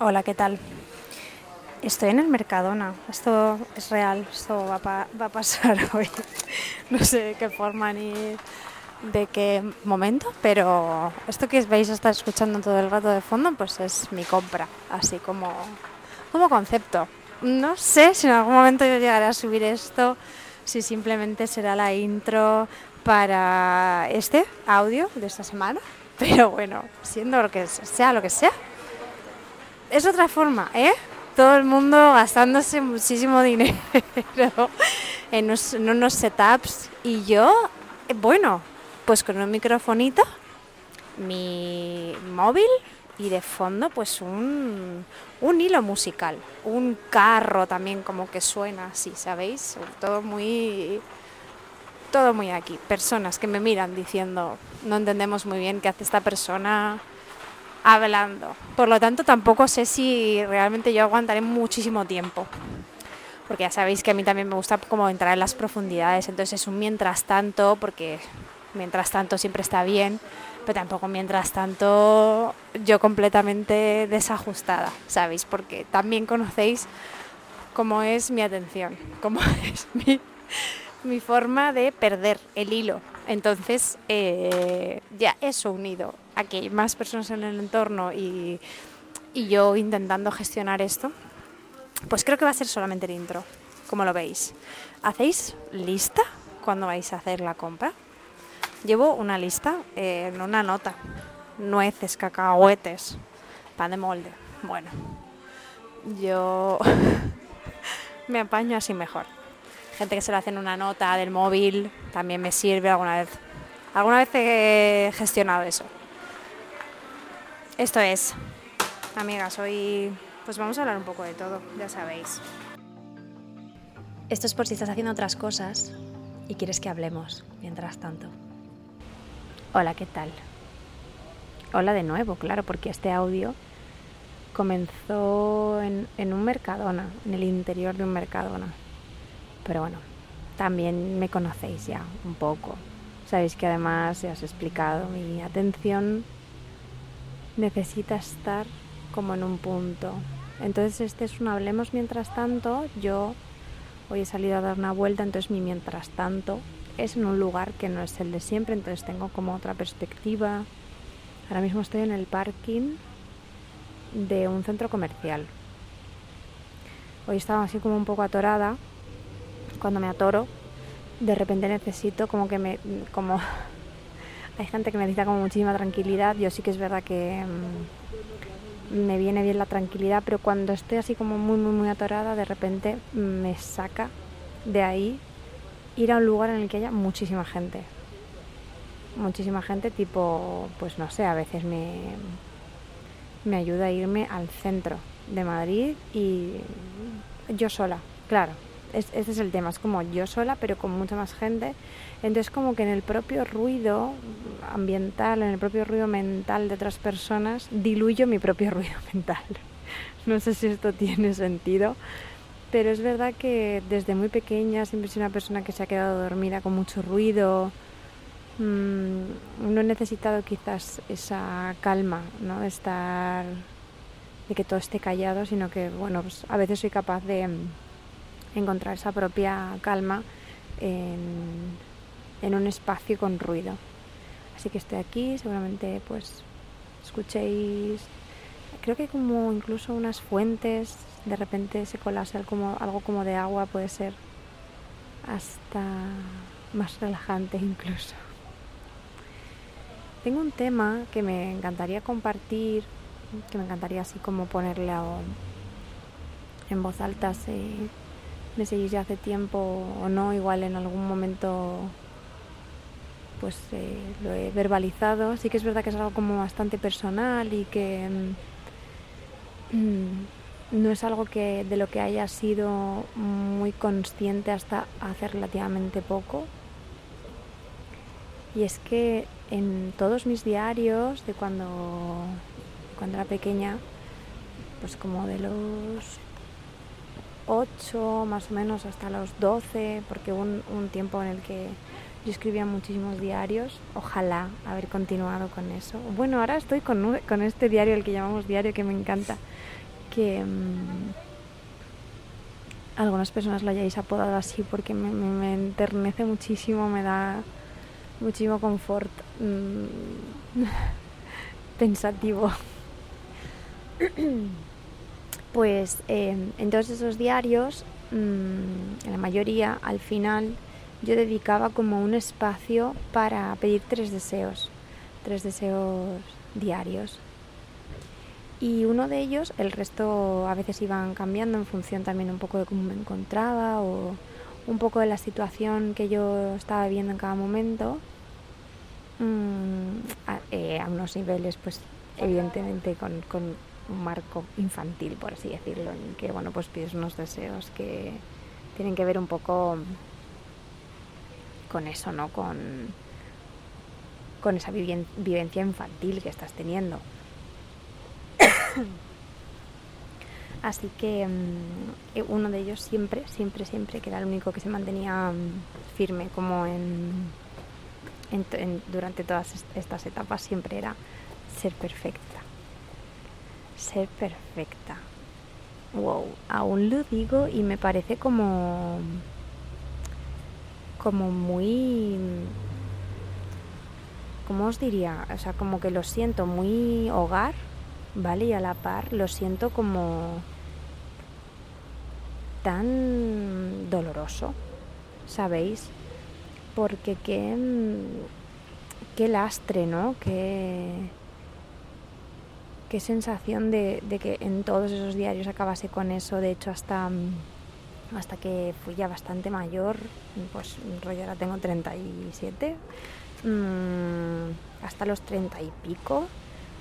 Hola, ¿qué tal? Estoy en el Mercadona. Esto es real, esto va, a pasar hoy. No sé de qué forma ni de qué momento, pero esto que vais a estar escuchando todo el rato de fondo, pues es mi compra, así como, como concepto. No sé si en algún momento yo llegaré a subir esto, si simplemente será la intro para este audio de esta semana, pero bueno, siendo lo que sea lo que sea, es otra forma, ¿eh? Todo el mundo gastándose muchísimo dinero en unos, setups y yo, eh, bueno, pues con un microfonito, mi móvil y de fondo pues un, un hilo musical, un carro también como que suena así, ¿sabéis? Todo muy todo muy aquí. Personas que me miran diciendo, no entendemos muy bien qué hace esta persona hablando. Por lo tanto, tampoco sé si realmente yo aguantaré muchísimo tiempo. Porque ya sabéis que a mí también me gusta como entrar en las profundidades. Entonces es un mientras tanto, porque mientras tanto siempre está bien, pero tampoco mientras tanto yo completamente desajustada, ¿sabéis? Porque también conocéis cómo es mi atención, cómo es mi, mi forma de perder el hilo. Entonces, eh, ya eso unido a que hay más personas en el entorno y, yo intentando gestionar esto, pues creo que va a ser solamente el intro, como lo veis. ¿Hacéis lista cuando vais a hacer la compra? Llevo una lista en una nota. Nueces, cacahuetes, pan de molde. Bueno, yo me apaño así mejor. Gente que se lo hace en una nota del móvil también me sirve alguna vez. Alguna vez he gestionado eso. Esto es, amigas, hoy pues vamos a hablar un poco de todo, ya sabéis. Esto es por si estás haciendo otras cosas y quieres que hablemos mientras tanto. Hola, ¿qué tal? Hola de nuevo, claro, porque este audio comenzó en, en un Mercadona, en el interior de un Mercadona. Pero bueno, también me conocéis ya un poco. Sabéis que además, ya os he explicado, mi atención necesita estar como en un punto. Entonces este es un hablemos mientras tanto. Yo hoy he salido a dar una vuelta, entonces mi mientras tanto es en un lugar que no es el de siempre, entonces tengo como otra perspectiva. Ahora mismo estoy en el parking de un centro comercial. Hoy estaba así como un poco atorada. Cuando me atoro, de repente necesito como que me como hay gente que necesita como muchísima tranquilidad. Yo sí que es verdad que mmm, me viene bien la tranquilidad, pero cuando estoy así como muy, muy, muy atorada, de repente me saca de ahí ir a un lugar en el que haya muchísima gente. Muchísima gente, tipo, pues no sé, a veces me, me ayuda a irme al centro de Madrid y yo sola, claro. Es, ese es el tema, es como yo sola, pero con mucha más gente. Entonces como que en el propio ruido ambiental, en el propio ruido mental de otras personas, diluyo mi propio ruido mental. No sé si esto tiene sentido, pero es verdad que desde muy pequeña siempre soy una persona que se ha quedado dormida con mucho ruido. Mm, no he necesitado quizás esa calma, ¿no? De estar, de que todo esté callado, sino que, bueno, pues a veces soy capaz de encontrar esa propia calma en, un espacio con ruido. Así que estoy aquí, seguramente pues escuchéis, creo que como incluso unas fuentes, de repente se colase como, algo como de agua, puede ser hasta más relajante incluso. Tengo un tema que me encantaría compartir, que me encantaría así como ponerle en voz alta si me seguís ya hace tiempo o no, igual en algún momento pues eh, lo he verbalizado. Sí que es verdad que es algo como bastante personal y que mmm, no es algo que de lo que haya sido muy consciente hasta hace relativamente poco. Y es que en todos mis diarios de cuando, cuando era pequeña, pues como de los 8 más o menos hasta los 12, porque hubo un, un tiempo en el que Yo escribía muchísimos diarios, ojalá haber continuado con eso. Bueno, ahora estoy con, con este diario, el que llamamos diario, que me encanta, que mm, algunas personas lo hayáis apodado así porque me, me, enternece muchísimo, me da muchísimo confort mm, pensativo. pues eh, en todos esos diarios, mm, en la mayoría, al final, yo dedicaba como un espacio para pedir tres deseos, tres deseos diarios. Y uno de ellos, el resto a veces iban cambiando en función también un poco de cómo me encontraba o un poco de la situación que yo estaba viviendo en cada momento, mm, eh, a, unos niveles pues evidentemente con, un marco infantil, por así decirlo, en que bueno pues pides unos deseos que tienen que ver un poco con eso, ¿no? Con, con esa vivencia infantil que estás teniendo. Así que mm, eh, uno de ellos siempre, siempre, siempre, que era el único que se mantenía mm, firme como en, durante todas estas etapas, siempre era ser perfecta. Ser perfecta. Wow, aún lo digo y me parece como como muy ¿cómo os diría? O sea, como que lo siento muy hogar ¿vale? Y a la par lo siento como tan doloroso, ¿sabéis? Porque qué, qué lastre, ¿no? Qué, qué sensación de, que en todos esos diarios acabase con eso. De hecho, hasta, hasta que fui ya bastante mayor, pues rollo ahora tengo 37, mmm, hasta los 30 y pico,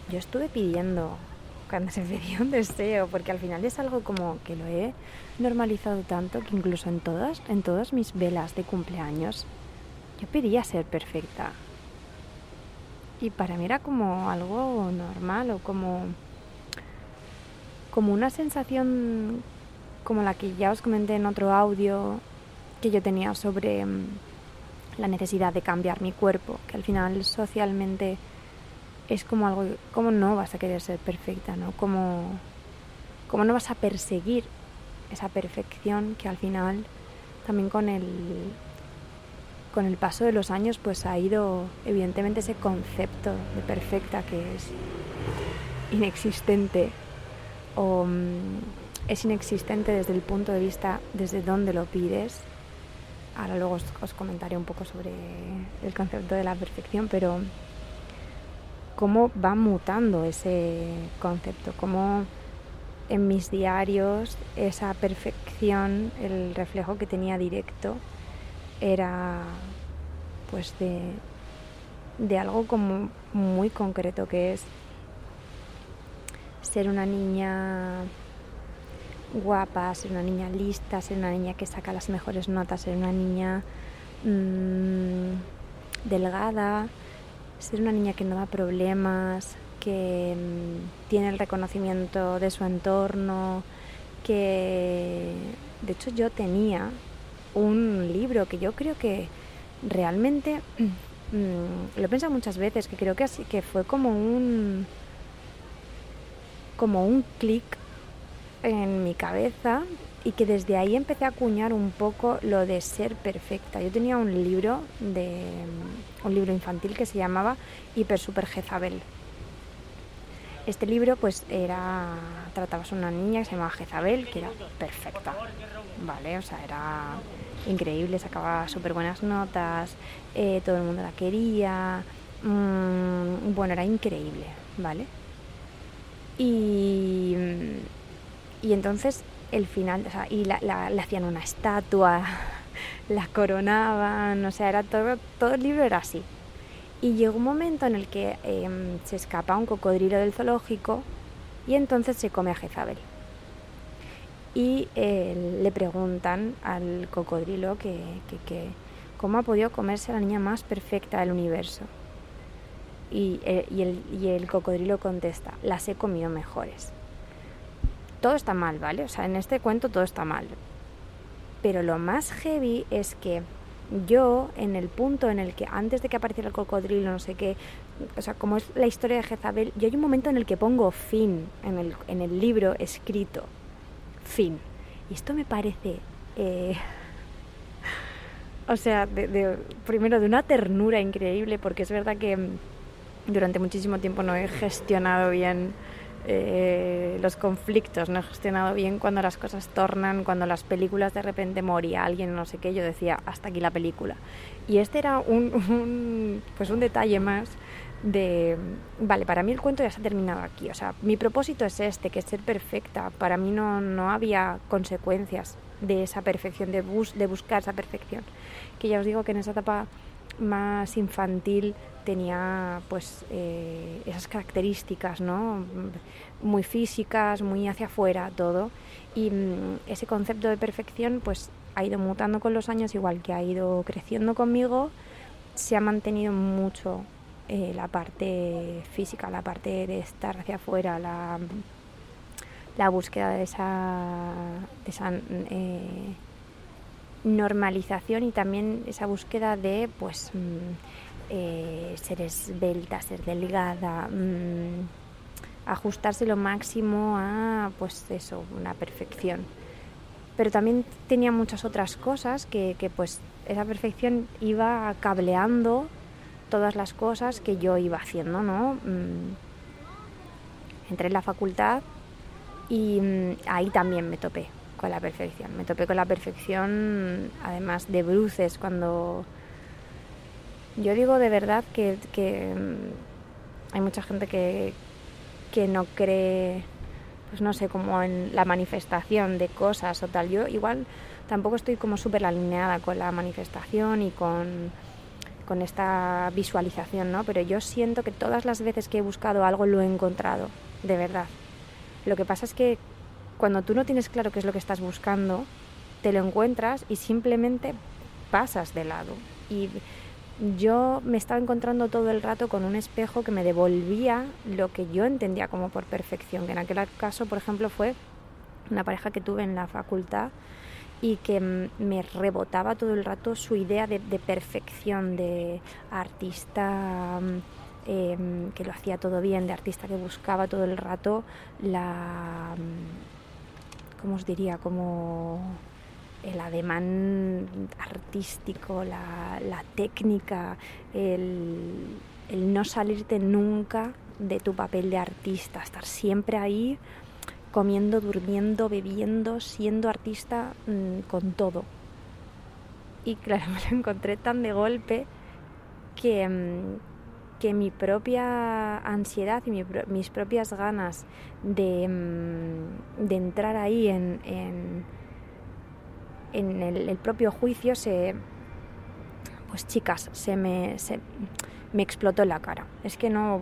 yo estuve pidiendo cuando se pedía un deseo, porque al final es algo como que lo he normalizado tanto que incluso en todas, en todas mis velas de cumpleaños yo pedía ser perfecta. Y para mí era como algo normal o como, como una sensación como la que ya os comenté en otro audio que yo tenía sobre mm, la necesidad de cambiar mi cuerpo, que al final socialmente es como algo, ¿cómo no vas a querer ser perfecta? ¿no? ¿Cómo, ¿Cómo no vas a perseguir esa perfección que al final también con el, con el paso de los años pues ha ido evidentemente ese concepto de perfecta que es inexistente o mm, es inexistente desde el punto de vista desde donde lo pides. Ahora luego os comentaré un poco sobre el concepto de la perfección, pero cómo va mutando ese concepto, cómo en mis diarios esa perfección, el reflejo que tenía directo, era pues de, de algo como muy concreto que es ser una niña guapa, ser una niña lista, ser una niña que saca las mejores notas, ser una niña mmm, delgada, ser una niña que no da problemas, que mm, tiene el reconocimiento de su entorno, que de hecho yo tenía un libro que yo creo que realmente mm, lo he pensado muchas veces, que creo que así que fue como un como un clic en mi cabeza y que desde ahí empecé a acuñar un poco lo de ser perfecta. Yo tenía un libro de un libro infantil que se llamaba Hiper Super Jezabel. Este libro pues era trataba a una niña que se llamaba Jezabel, que era perfecta. Vale, o sea, era increíble, sacaba súper buenas notas, eh, todo el mundo la quería, mm, bueno, era increíble, ¿vale? Y, y entonces el final, o sea, y la, le hacían una estatua, la coronaban, o sea, era todo, todo el libro era así. Y llegó un momento en el que em, se escapa un cocodrilo del zoológico y entonces se come a Jezabel. Y eh, le preguntan al cocodrilo que, cómo ha podido comerse la niña más perfecta del universo. Y, eh, y, el, y el cocodrilo contesta, las he comido mejores todo está mal, ¿vale? O sea, en este cuento todo está mal. Pero lo más heavy es que yo, en el punto en el que antes de que apareciera el cocodrilo, no sé qué, o sea, como es la historia de Jezabel, yo hay un momento en el que pongo fin en el, en el libro escrito. Fin. Y esto me parece. Eh, o sea, primero de una ternura increíble, porque es verdad que mm, durante muchísimo tiempo no he gestionado bien eh, los conflictos, no he gestionado bien cuando las cosas tornan, cuando las películas de repente moría alguien, no sé qué, yo decía, hasta aquí la película. Y este era un, pues un detalle más de, vale, para mí el cuento ya se ha terminado aquí, o sea, mi propósito es este, que ser perfecta, para mí no, no había consecuencias de esa perfección, de, bus, de buscar esa perfección, que ya os digo que en esa etapa más infantil tenía pues eh, esas características ¿no? muy físicas muy hacia afuera todo. Y mm, ese concepto de perfección pues ha ido mutando con los años igual que ha ido creciendo conmigo se ha mantenido mucho eh, la parte física la parte de estar hacia afuera la, la búsqueda de esa, de esa eh, normalización y también esa búsqueda de pues mm, eh, ser esbelta, ser delgada, mm, ajustarse lo máximo a pues eso, una perfección. Pero también tenía muchas otras cosas que, pues esa perfección iba cableando todas las cosas que yo iba haciendo, ¿no? Mm, entré en la facultad y ahí también me topé con la perfección. Me topé con la perfección, además de bruces, cuando... Yo digo de verdad que, mm, hay mucha gente que, que no cree, pues no sé, como en la manifestación de cosas o tal. Yo igual tampoco estoy como súper alineada con la manifestación y con, con esta visualización, ¿no? Pero yo siento que todas las veces que he buscado algo lo he encontrado, de verdad. Lo que pasa es que cuando tú no tienes claro qué es lo que estás buscando, te lo encuentras y simplemente pasas de lado. Y yo me estaba encontrando todo el rato con un espejo que me devolvía lo que yo entendía como por perfección, que en aquel caso, por ejemplo, fue una pareja que tuve en la facultad y que me rebotaba todo el rato su idea de, perfección, de artista em, que lo hacía todo bien, de artista que buscaba todo el rato la ¿cómo os diría? Como el ademán artístico, la, técnica, el, no salirte nunca de tu papel de artista, estar siempre ahí comiendo, durmiendo, bebiendo, siendo artista mm, con todo. Y claro, me lo encontré tan de golpe que, mm, que mi propia ansiedad y mis propias ganas de, mm, de entrar ahí en, en, el, propio juicio se... Pues chicas, se me, me explotó en la cara. Es que no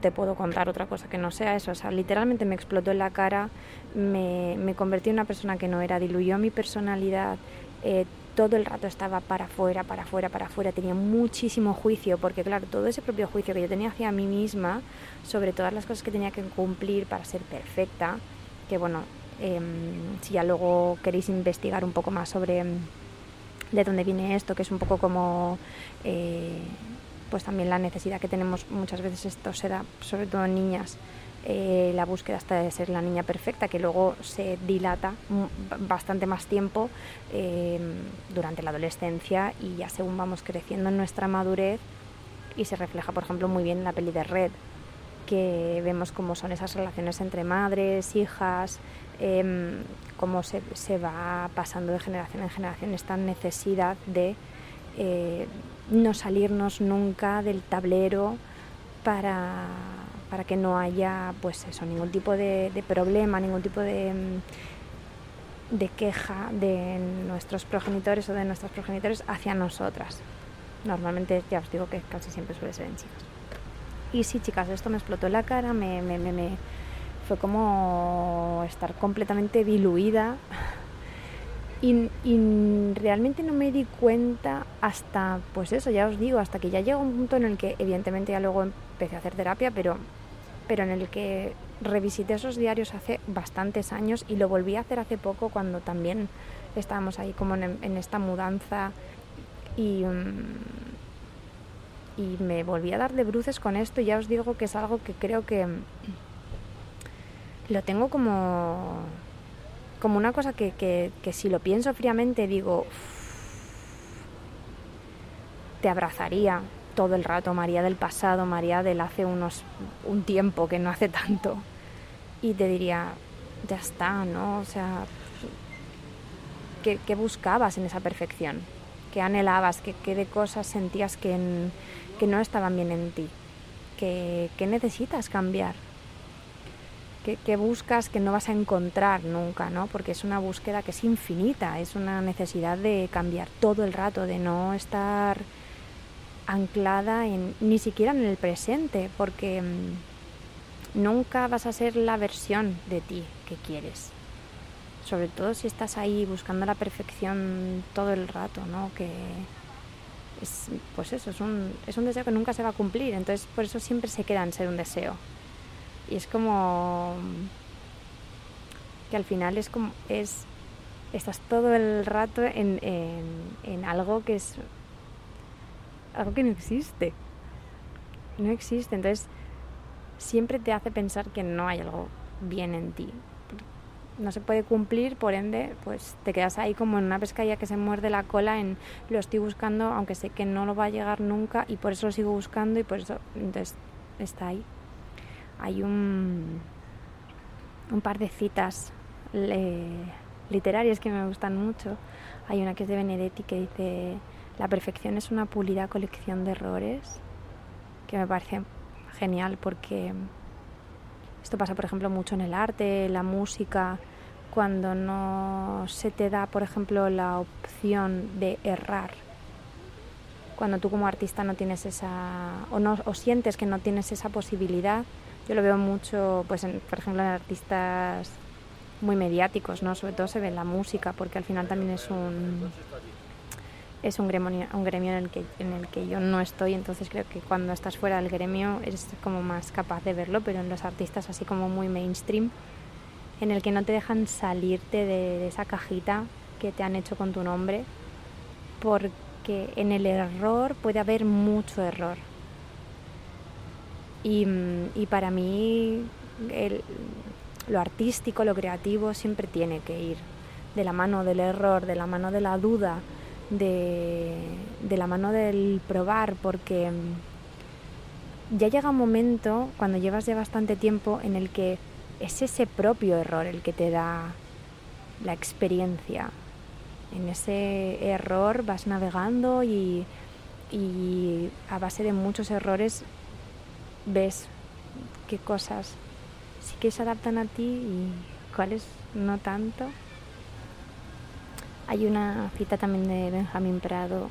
te puedo contar otra cosa que no sea eso. O sea, literalmente me explotó en la cara, me, me convertí en una persona que no era, diluyó mi personalidad, eh, todo el rato estaba para afuera, para afuera, para afuera, tenía muchísimo juicio, porque claro, todo ese propio juicio que yo tenía hacia mí misma, sobre todas las cosas que tenía que cumplir para ser perfecta, que bueno, em, si ya luego queréis investigar un poco más sobre em, de dónde viene esto, que es un poco como... Eh, pues también la necesidad que tenemos muchas veces esto se da sobre todo en niñas eh, la búsqueda hasta de ser la niña perfecta, que luego se dilata bastante más tiempo em, durante la adolescencia y ya según vamos creciendo en nuestra madurez y se refleja, por ejemplo, muy bien en la peli de Red, que vemos cómo son esas relaciones entre madres, hijas, em, cómo se, se, va pasando de generación en generación esta necesidad de eh, no salirnos nunca del tablero para para que no haya pues eso, ningún tipo de, problema, ningún tipo de, mm, de queja de nuestros progenitores o de nuestros progenitores hacia nosotras. Normalmente ya os digo que casi siempre suele ser en chicas. Y sí, chicas, esto me explotó la cara, me, me, me, fue como estar completamente diluida y, realmente no me di cuenta hasta, pues eso, ya os digo, hasta que ya llegó un punto en el que evidentemente ya luego empecé a hacer terapia, pero pero en el que revisité esos diarios hace bastantes años y lo volví a hacer hace poco cuando también estábamos ahí como en, esta mudanza Y, mm, y me volví a dar de bruces con esto. Y ya os digo que es algo que creo que lo tengo como, como una cosa que, que, si lo pienso fríamente digo, te abrazaría todo el rato, María del pasado, María del hace unos un tiempo que no hace tanto. Y te diría, ya está, ¿no? O sea, ¿qué, buscabas en esa perfección? ¿Qué anhelabas? ¿Qué, qué de cosas sentías que, que, no estaban bien en ti? ¿Qué, qué necesitas cambiar? ¿Qué, buscas que no vas a encontrar nunca, ¿no? Porque es una búsqueda que es infinita, es una necesidad de cambiar todo el rato, de no estar anclada en, ni siquiera en el presente, porque mm, nunca vas a ser la versión de ti que quieres. Sobre todo si estás ahí buscando la perfección todo el rato, ¿no? Que es, pues eso, es un, es un deseo que nunca se va a cumplir, entonces por eso siempre se queda en ser un deseo. Y es como que al final es como es estás todo el rato en, en, algo que es algo que no existe. No existe. Entonces siempre te hace pensar que no hay algo bien en ti. No se puede cumplir, por ende, pues te quedas ahí como en una pescadilla que se muerde la cola en lo estoy buscando, aunque sé que no lo va a llegar nunca y por eso lo sigo buscando y por eso entonces está ahí hay un, par de citas literarias que me gustan mucho. Hay una que es de Benedetti que dice, la perfección es una pulida colección de errores, que me parece genial porque esto pasa, por ejemplo, mucho en el arte, la música, cuando no se te da, por ejemplo, la opción de errar. Cuando tú como artista no tienes esa, o, no, o sientes que no tienes esa posibilidad, yo lo veo mucho, pues por ejemplo, en artistas muy mediáticos, ¿no? Sobre todo se ve en la música, porque al final también es un es un gremio, un gremio en el, que, en el que yo no estoy, entonces creo que cuando estás fuera del gremio eres como más capaz de verlo, pero en los artistas así como muy mainstream, en el que no te dejan salirte de esa cajita que te han hecho con tu nombre, porque en el error puede haber mucho error. Y, para mí lo artístico, lo creativo siempre tiene que ir de la mano del error, de la mano de la duda, de, la mano del probar, porque ya llega un momento, cuando llevas ya bastante tiempo, en el que es ese propio error el que te da la experiencia. En ese error vas navegando y a base de muchos errores ves qué cosas sí que se adaptan a ti y cuáles no tanto. Hay una cita también de Benjamín Prado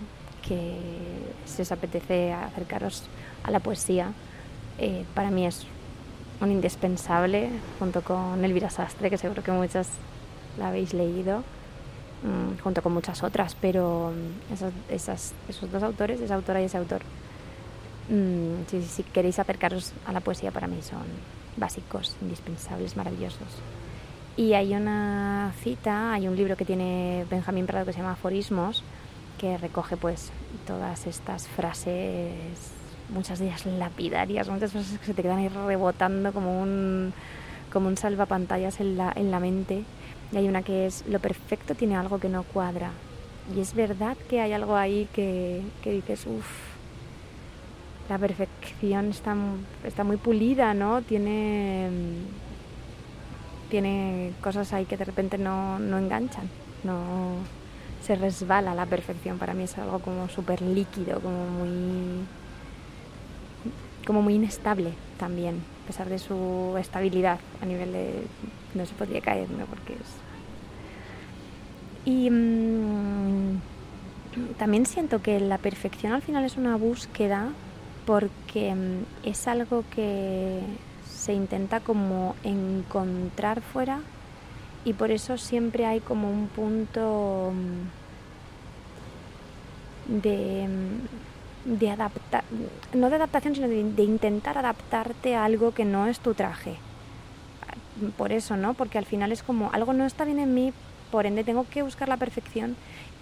que si os apetece acercaros a la poesía, eh, para mí es un indispensable junto con Elvira Sastre, que seguro que muchas la habéis leído, mm, junto con muchas otras, pero esos dos autores, esa autora y ese autor, Mm, si, queréis acercaros a la poesía, para mí son básicos, indispensables, maravillosos. Y hay una cita, hay un libro que tiene Benjamín Prado que se llama Aforismos, que recoge pues todas estas frases, muchas de ellas lapidarias, muchas frases que se te quedan ahí rebotando como un, como un salvapantallas en la, en la mente. Y hay una que es, lo perfecto tiene algo que no cuadra. Y es verdad que hay algo ahí que, que dices, uff, la perfección está, está muy pulida, ¿no? Tiene, tiene cosas ahí que de repente no, no enganchan, no se resbala la perfección. Para mí es algo como súper líquido, como muy, como muy inestable también, a pesar de su estabilidad a nivel de no se podría caer, ¿no? Porque es... Y mm, también siento que la perfección al final es una búsqueda porque mm, es algo que se intenta como encontrar fuera y por eso siempre hay como un punto mm, de, mm, de adaptar, no de adaptación, sino de, de, intentar adaptarte a algo que no es tu traje. Por eso, ¿no? Porque al final es como algo no está bien en mí, por ende tengo que buscar la perfección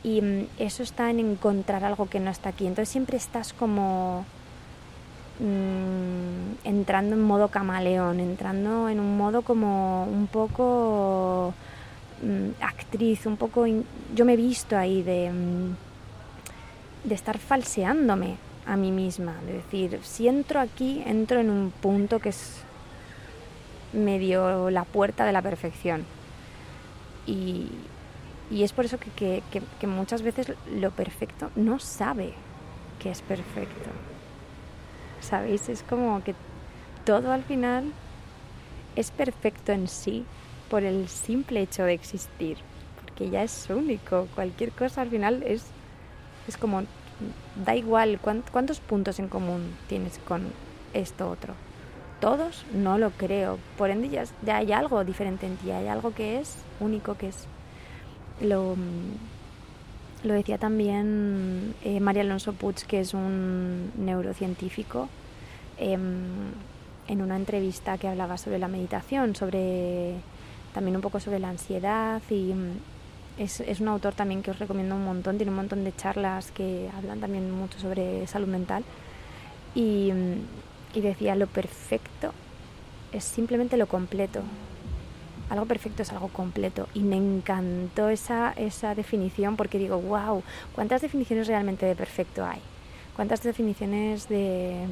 y eso está en encontrar algo que no está aquí. Entonces siempre estás como mm, entrando en modo camaleón, entrando en un modo como un poco mm, actriz, un poco... yo me he visto ahí de, de estar falseándome a mí misma, de decir, si entro aquí, entro en un punto que es medio la puerta de la perfección. Y, y es por eso que, que, muchas veces lo perfecto no sabe que es perfecto. ¿Sabéis? Es como que todo al final es perfecto en sí por el simple hecho de existir, porque ya es único. Cualquier cosa al final es, es como, da igual cuántos puntos en común tienes con esto otro. Todos no lo creo, por ende ya, ya hay algo diferente en ti, hay algo que es único, que es lo, lo decía también eh, María Alonso Puig, que es un neurocientífico, em, en una entrevista que hablaba sobre la meditación, sobre también un poco sobre la ansiedad y mm, es, es, un autor también que os recomiendo un montón, tiene un montón de charlas que hablan también mucho sobre salud mental y, mm, y decía lo perfecto es simplemente lo completo, algo perfecto es algo completo. Y me encantó esa, esa definición porque digo, wow, ¿cuántas definiciones realmente de perfecto hay? ¿Cuántas definiciones de,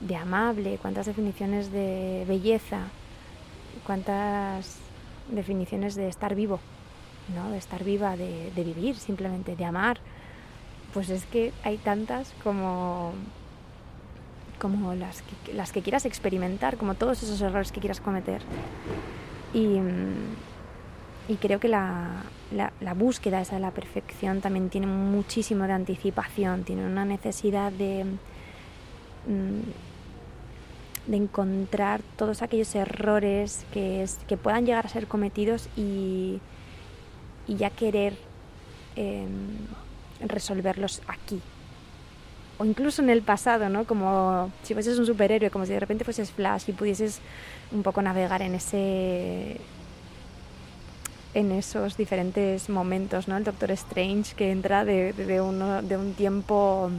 de amable? ¿Cuántas definiciones de belleza? ¿Cuántas definiciones de estar vivo? ¿no? De estar viva, de, de vivir simplemente, de amar. Pues es que hay tantas como como las que, las que quieras experimentar, como todos esos errores que quieras cometer. Y, y creo que la, búsqueda esa de la perfección también tiene muchísimo de anticipación, tiene una necesidad de, mm, encontrar todos aquellos errores que, puedan llegar a ser cometidos y, y ya querer em, resolverlos aquí, o incluso en el pasado, ¿no? Como si fueses un superhéroe, como si de repente fueses Flash y pudieses un poco navegar en ese en esos diferentes momentos, ¿no? El Doctor Strange que entra de, uno, de un tiempo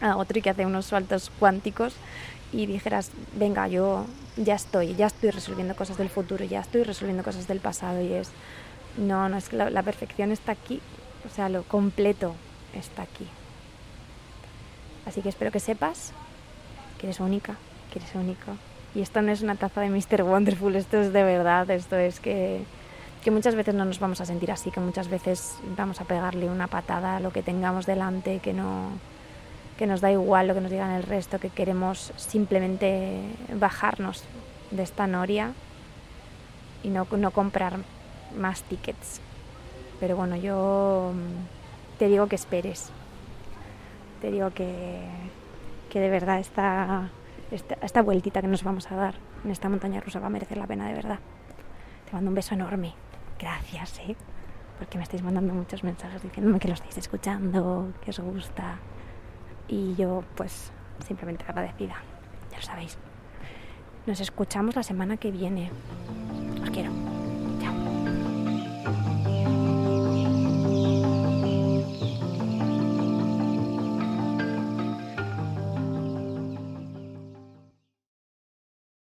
a otro y que hace unos saltos cuánticos y dijeras, venga, yo ya estoy, ya estoy resolviendo cosas del futuro, ya estoy resolviendo cosas del pasado y es, no, no es que la perfección está aquí, o sea, lo completo está aquí. Así que espero que sepas que eres única, que eres único. Y esto no es una taza de Mr. Wonderful, esto es de verdad, esto es que, que muchas veces no nos vamos a sentir así, que muchas veces vamos a pegarle una patada a lo que tengamos delante, que no que nos da igual lo que nos digan el resto, que queremos simplemente bajarnos de esta noria y no, no comprar más tickets. Pero bueno, yo te digo que esperes, te digo que, que de verdad esta, esta, vueltita que nos vamos a dar en esta montaña rusa va a merecer la pena de verdad. Te mando un beso enorme. Gracias, ¿eh? Porque me estáis mandando muchos mensajes diciéndome que lo estáis escuchando, que os gusta. Y yo, pues, simplemente agradecida. Ya lo sabéis. Nos escuchamos la semana que viene. Os quiero.